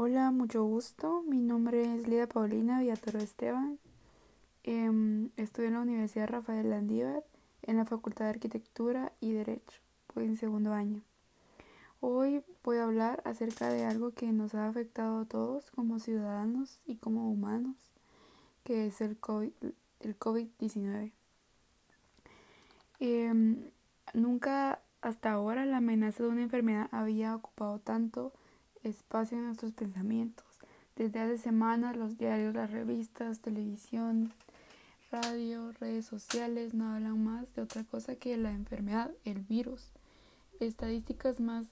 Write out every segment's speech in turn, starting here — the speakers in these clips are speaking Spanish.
Hola, mucho gusto. Mi nombre es Lida Paulina Villatoro Esteban. Eh, estudio en la Universidad Rafael Landívar en la Facultad de Arquitectura y Derecho, en segundo año. Hoy voy a hablar acerca de algo que nos ha afectado a todos como ciudadanos y como humanos, que es el COVID-19. El COVID eh, nunca hasta ahora la amenaza de una enfermedad había ocupado tanto espacio en nuestros pensamientos. Desde hace semanas los diarios, las revistas, televisión, radio, redes sociales no hablan más de otra cosa que la enfermedad, el virus. Estadísticas más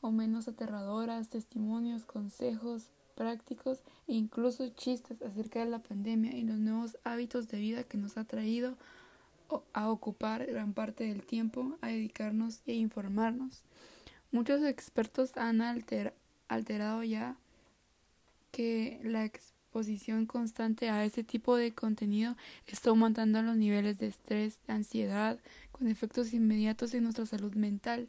o menos aterradoras, testimonios, consejos prácticos e incluso chistes acerca de la pandemia y los nuevos hábitos de vida que nos ha traído a ocupar gran parte del tiempo a dedicarnos e informarnos. Muchos expertos han alterado alterado ya que la exposición constante a este tipo de contenido está aumentando los niveles de estrés, de ansiedad, con efectos inmediatos en nuestra salud mental.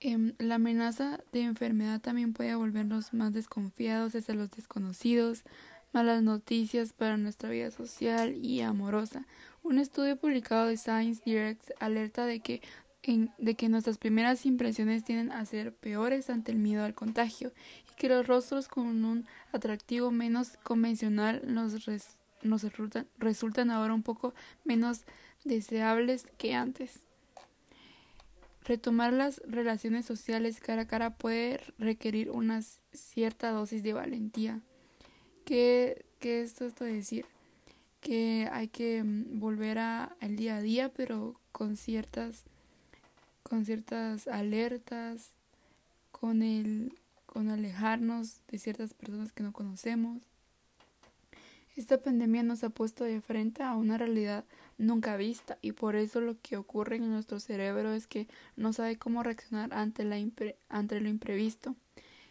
Em, la amenaza de enfermedad también puede volvernos más desconfiados hacia los desconocidos, malas noticias para nuestra vida social y amorosa. Un estudio publicado de Science Direct alerta de que de que nuestras primeras impresiones tienden a ser peores ante el miedo al contagio y que los rostros con un atractivo menos convencional nos, nos resultan, resultan ahora un poco menos deseables que antes. Retomar las relaciones sociales cara a cara puede requerir una cierta dosis de valentía. ¿Qué, qué es esto de decir? Que hay que mm, volver al día a día, pero con ciertas con ciertas alertas, con el con alejarnos de ciertas personas que no conocemos. Esta pandemia nos ha puesto de frente a una realidad nunca vista y por eso lo que ocurre en nuestro cerebro es que no sabe cómo reaccionar ante, la ante lo imprevisto.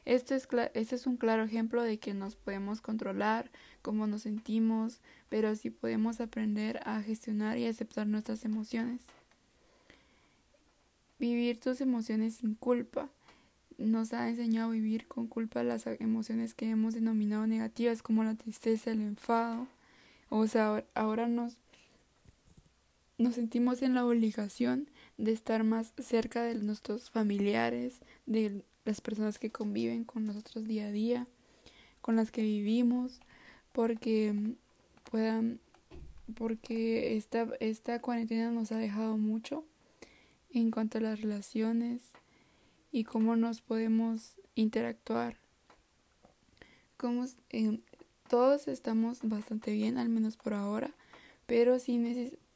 Esto es, este es un claro ejemplo de que nos podemos controlar, cómo nos sentimos, pero sí podemos aprender a gestionar y aceptar nuestras emociones. Vivir tus emociones sin culpa. Nos ha enseñado a vivir con culpa las emociones que hemos denominado negativas como la tristeza, el enfado. O sea, ahora nos, nos sentimos en la obligación de estar más cerca de nuestros familiares, de las personas que conviven con nosotros día a día, con las que vivimos, porque puedan, porque esta, esta cuarentena nos ha dejado mucho en cuanto a las relaciones y cómo nos podemos interactuar. Eh, todos estamos bastante bien, al menos por ahora, pero sí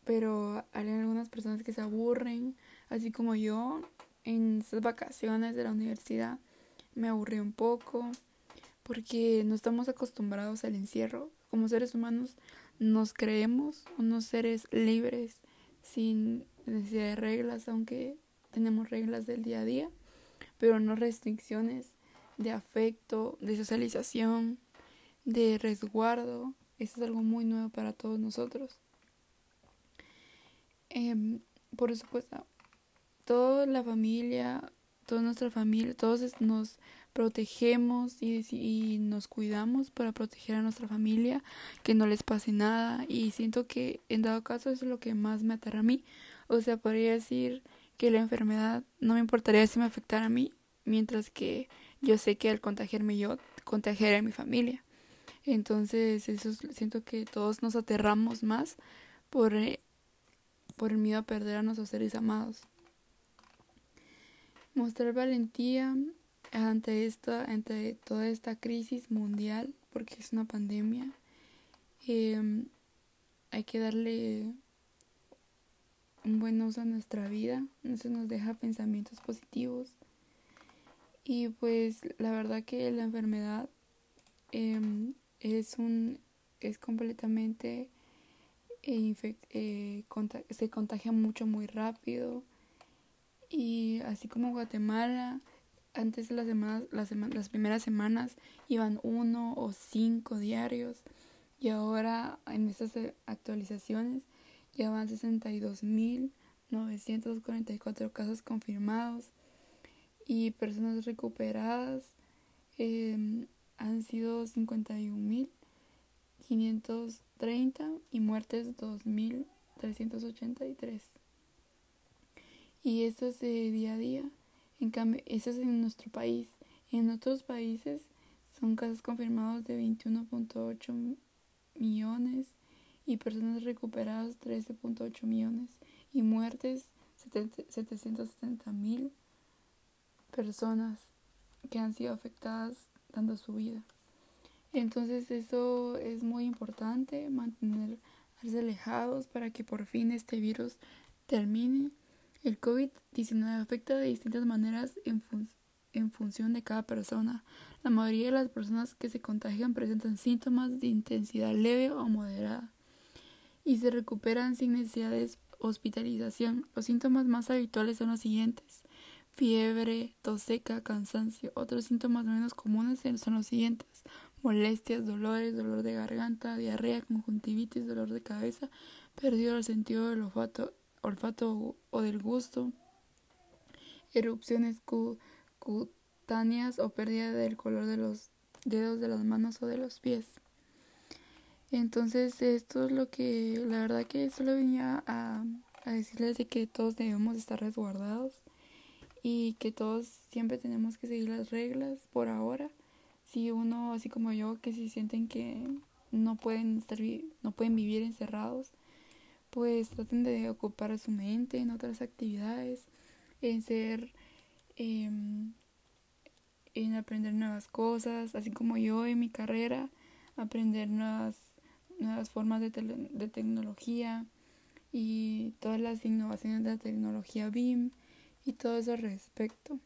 pero hay algunas personas que se aburren, así como yo en estas vacaciones de la universidad me aburrí un poco porque no estamos acostumbrados al encierro. Como seres humanos nos creemos unos seres libres sin necesidad de reglas, aunque tenemos reglas del día a día, pero no restricciones de afecto, de socialización, de resguardo. Eso es algo muy nuevo para todos nosotros. Eh, por supuesto, toda la familia, toda nuestra familia, todos nos protegemos y, nos cuidamos para proteger a nuestra familia, que no les pase nada. Y siento que en dado caso eso es lo que más me aterra a mí, o sea, podría decir que la enfermedad no me importaría si me afectara a mí, mientras que yo sé que al contagiarme yo, contagiaré a mi familia. Entonces, eso siento que todos nos aterramos más por, eh, por el miedo a perder a nuestros seres amados. Mostrar valentía ante esta, ante toda esta crisis mundial, porque es una pandemia. Eh, hay que darle un buen uso en nuestra vida, eso nos deja pensamientos positivos. Y pues la verdad que la enfermedad em, es un es completamente eh, eh, se contagia mucho muy rápido y así como Guatemala antes de las semanas las, las primeras semanas iban uno o cinco diarios y ahora en estas actualizaciones ya van 62.944 casos confirmados y personas recuperadas em, han sido 51.530 y muertes 2.383. Y esto es de día a día. En cambio, eso es en nuestro país. En otros países son casos confirmados de 21.8 millones y personas recuperadas 13.8 millones y muertes 770 mil personas que han sido afectadas dando su vida. Entonces eso es muy importante, mantenerse alejados para que por fin este virus termine. El COVID-19 afecta de distintas maneras en, en función de cada persona. La mayoría de las personas que se contagian presentan síntomas de intensidad leve o moderada y se recuperan sin necesidad de hospitalización. Los síntomas más habituales son los siguientes fiebre, tos seca, cansancio. Otros síntomas menos comunes son los siguientes molestias, dolores, dolor de garganta, diarrea, conjuntivitis, dolor de cabeza, perdido el sentido del olfato, olfato o del gusto, erupciones cutáneas o pérdida del color de los dedos de las manos o de los pies. Entonces esto es lo que la verdad que solo venía a, decirles de que todos debemos estar resguardados y que todos siempre tenemos que seguir las reglas por ahora. Si uno, así como yo, que si sienten que no pueden estar no pueden vivir encerrados, pues traten de ocupar su mente en otras actividades, en ser em, en aprender nuevas cosas, así como yo en mi carrera, aprender nuevas nuevas formas de, de tecnología y todas las innovaciones de la tecnología BIM y todo eso al respecto.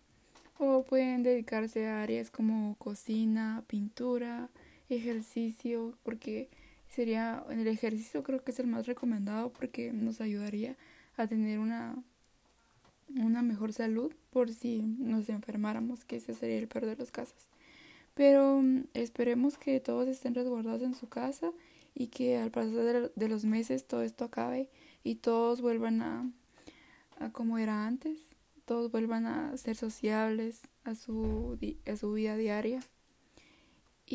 O pueden dedicarse a áreas como cocina, pintura, ejercicio, porque sería el ejercicio creo que es el más recomendado porque nos ayudaría a tener una una mejor salud por si nos enfermáramos, que ese sería el peor de los casos. Pero mm, esperemos que todos estén resguardados en su casa y que al pasar de los meses todo esto acabe y todos vuelvan a, a como era antes todos vuelvan a ser sociables a su, a su vida diaria.